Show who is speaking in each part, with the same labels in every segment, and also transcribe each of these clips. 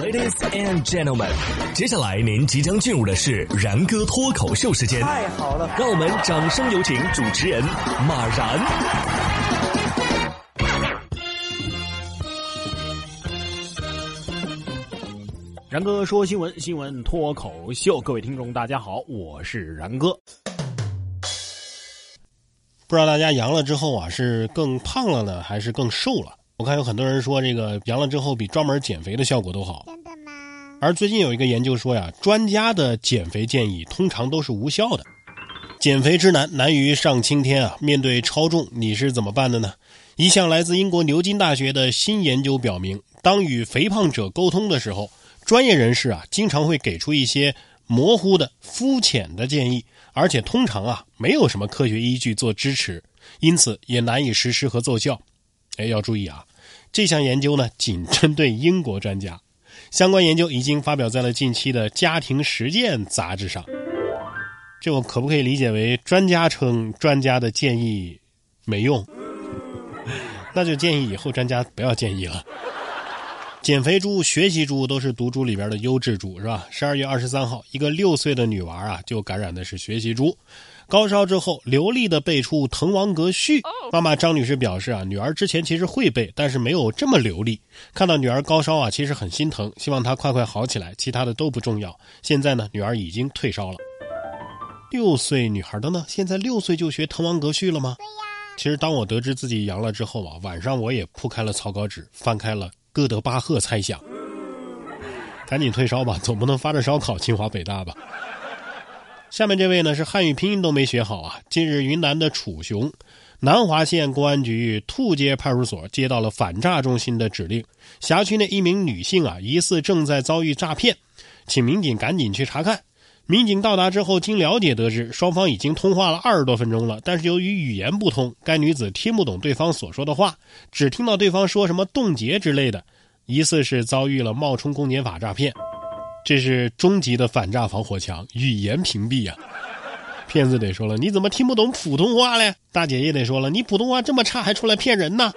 Speaker 1: Ladies and gentlemen，接下来您即将进入的是然哥脱口秀时间。
Speaker 2: 太好了，
Speaker 1: 让我们掌声有请主持人马然。
Speaker 2: 然哥说新闻，新闻脱口秀，各位听众大家好，我是然哥。
Speaker 3: 不知道大家阳了之后啊，是更胖了呢，还是更瘦了？我看有很多人说，这个阳了之后比专门减肥的效果都好。
Speaker 4: 真的吗？
Speaker 3: 而最近有一个研究说呀，专家的减肥建议通常都是无效的。减肥之难，难于上青天啊！面对超重，你是怎么办的呢？一项来自英国牛津大学的新研究表明，当与肥胖者沟通的时候，专业人士啊经常会给出一些模糊的、肤浅的建议，而且通常啊没有什么科学依据做支持，因此也难以实施和奏效。哎，要注意啊！这项研究呢，仅针对英国专家，相关研究已经发表在了近期的《家庭实践》杂志上。这我可不可以理解为专家称专家的建议没用？那就建议以后专家不要建议了。减肥猪、学习猪都是毒猪里边的优质猪，是吧？十二月二十三号，一个六岁的女娃啊，就感染的是学习猪。高烧之后，流利的背出《滕王阁序》。妈妈张女士表示啊，女儿之前其实会背，但是没有这么流利。看到女儿高烧啊，其实很心疼，希望她快快好起来，其他的都不重要。现在呢，女儿已经退烧了。六岁女孩的呢？现在六岁就学《滕王阁序》了吗？
Speaker 4: 对呀。
Speaker 3: 其实当我得知自己阳了之后啊，晚上我也铺开了草稿纸，翻开了《哥德巴赫猜想》。赶紧退烧吧，总不能发着烧考清华北大吧？下面这位呢是汉语拼音都没学好啊！近日，云南的楚雄南华县公安局兔街派出所接到了反诈中心的指令，辖区内一名女性啊疑似正在遭遇诈骗，请民警赶紧去查看。民警到达之后，经了解得知，双方已经通话了二十多分钟了，但是由于语言不通，该女子听不懂对方所说的话，只听到对方说什么冻结之类的，疑似是遭遇了冒充公检法诈骗。这是终极的反诈防火墙，语言屏蔽呀！骗子得说了，你怎么听不懂普通话嘞？大姐也得说了，你普通话这么差，还出来骗人呢？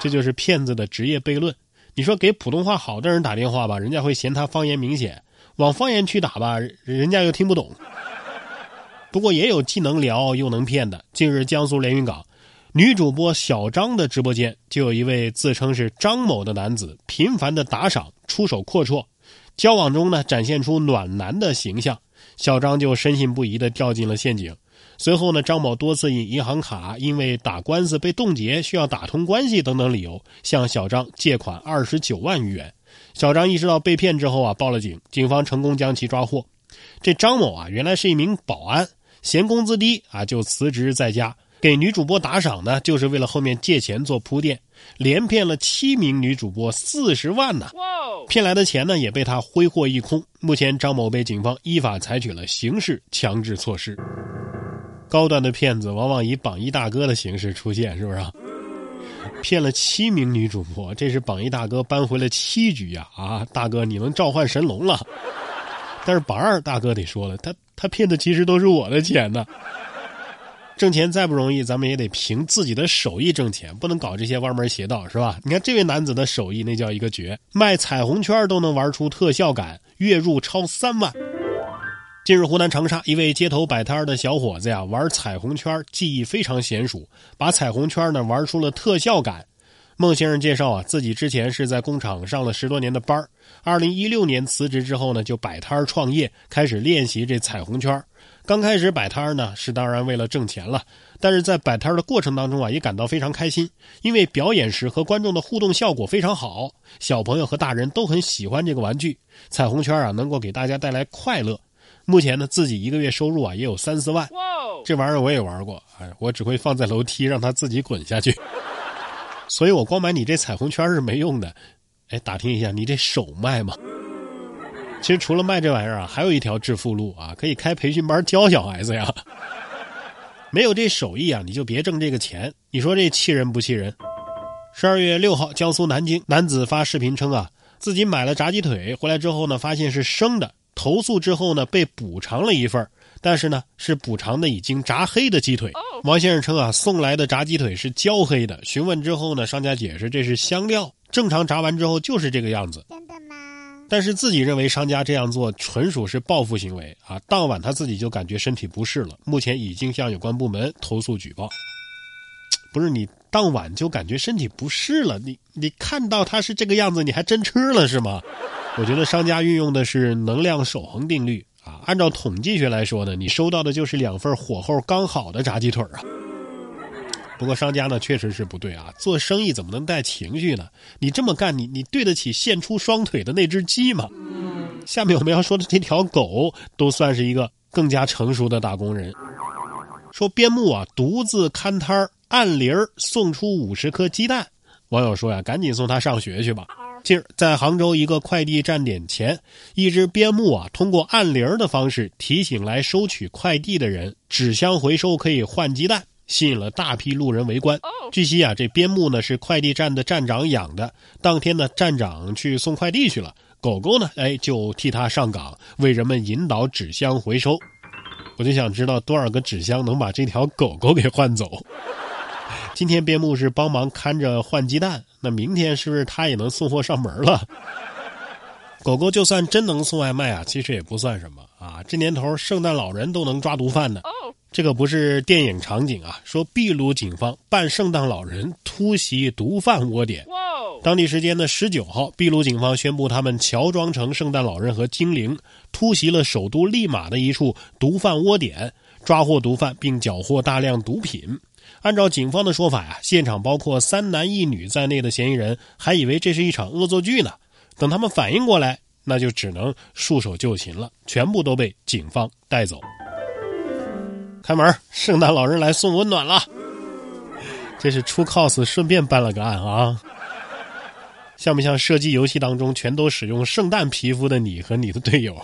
Speaker 3: 这就是骗子的职业悖论。你说给普通话好的人打电话吧，人家会嫌他方言明显；往方言区打吧，人家又听不懂。不过也有既能聊又能骗的。近日，江苏连云港女主播小张的直播间，就有一位自称是张某的男子频繁的打赏，出手阔绰。交往中呢，展现出暖男的形象，小张就深信不疑的掉进了陷阱。随后呢，张某多次以银行卡因为打官司被冻结，需要打通关系等等理由，向小张借款二十九万余元。小张意识到被骗之后啊，报了警，警方成功将其抓获。这张某啊，原来是一名保安，嫌工资低啊，就辞职在家。给女主播打赏呢，就是为了后面借钱做铺垫，连骗了七名女主播四十万呢。骗来的钱呢，也被他挥霍一空。目前，张某被警方依法采取了刑事强制措施。高端的骗子往往以榜一大哥的形式出现，是不是？骗了七名女主播，这是榜一大哥扳回了七局呀！啊，大哥，你能召唤神龙了？但是榜二大哥得说了，他他骗的其实都是我的钱呢。挣钱再不容易，咱们也得凭自己的手艺挣钱，不能搞这些歪门邪道，是吧？你看这位男子的手艺，那叫一个绝，卖彩虹圈都能玩出特效感，月入超三万。近日，湖南长沙一位街头摆摊的小伙子呀，玩彩虹圈技艺非常娴熟，把彩虹圈呢玩出了特效感。孟先生介绍啊，自己之前是在工厂上了十多年的班二零一六年辞职之后呢，就摆摊创业，开始练习这彩虹圈刚开始摆摊呢，是当然为了挣钱了，但是在摆摊的过程当中啊，也感到非常开心，因为表演时和观众的互动效果非常好，小朋友和大人都很喜欢这个玩具。彩虹圈啊，能够给大家带来快乐。目前呢，自己一个月收入啊也有三四万。这玩意儿我也玩过，哎，我只会放在楼梯让它自己滚下去。所以我光买你这彩虹圈是没用的。哎，打听一下，你这手卖吗？其实除了卖这玩意儿啊，还有一条致富路啊，可以开培训班教小孩子呀。没有这手艺啊，你就别挣这个钱。你说这气人不气人？十二月六号，江苏南京男子发视频称啊，自己买了炸鸡腿回来之后呢，发现是生的，投诉之后呢，被补偿了一份但是呢，是补偿的已经炸黑的鸡腿。王先生称啊，送来的炸鸡腿是焦黑的。询问之后呢，商家解释这是香料，正常炸完之后就是这个样子。但是自己认为商家这样做纯属是报复行为啊！当晚他自己就感觉身体不适了，目前已经向有关部门投诉举报。不是你当晚就感觉身体不适了，你你看到他是这个样子，你还真吃了是吗？我觉得商家运用的是能量守恒定律啊！按照统计学来说呢，你收到的就是两份火候刚好的炸鸡腿啊。不过商家呢确实是不对啊，做生意怎么能带情绪呢？你这么干，你你对得起献出双腿的那只鸡吗？下面我们要说的这条狗，都算是一个更加成熟的打工人。说边牧啊，独自看摊儿，按铃送出五十颗鸡蛋。网友说呀，赶紧送他上学去吧。近日，在杭州一个快递站点前，一只边牧啊，通过按铃的方式提醒来收取快递的人，纸箱回收可以换鸡蛋。吸引了大批路人围观。据悉啊，这边牧呢是快递站的站长养的。当天呢，站长去送快递去了，狗狗呢，哎，就替他上岗，为人们引导纸箱回收。我就想知道多少个纸箱能把这条狗狗给换走。今天边牧是帮忙看着换鸡蛋，那明天是不是他也能送货上门了？狗狗就算真能送外卖啊，其实也不算什么啊。这年头，圣诞老人都能抓毒贩呢。这个不是电影场景啊！说秘鲁警方扮圣诞老人突袭毒贩窝点。当地时间的十九号，秘鲁警方宣布，他们乔装成圣诞老人和精灵，突袭了首都利马的一处毒贩窝点，抓获毒贩并缴获大量毒品。按照警方的说法呀，现场包括三男一女在内的嫌疑人还以为这是一场恶作剧呢。等他们反应过来，那就只能束手就擒了，全部都被警方带走。开门，圣诞老人来送温暖了。这是出 cos 顺便办了个案啊，像不像射击游戏当中全都使用圣诞皮肤的你和你的队友？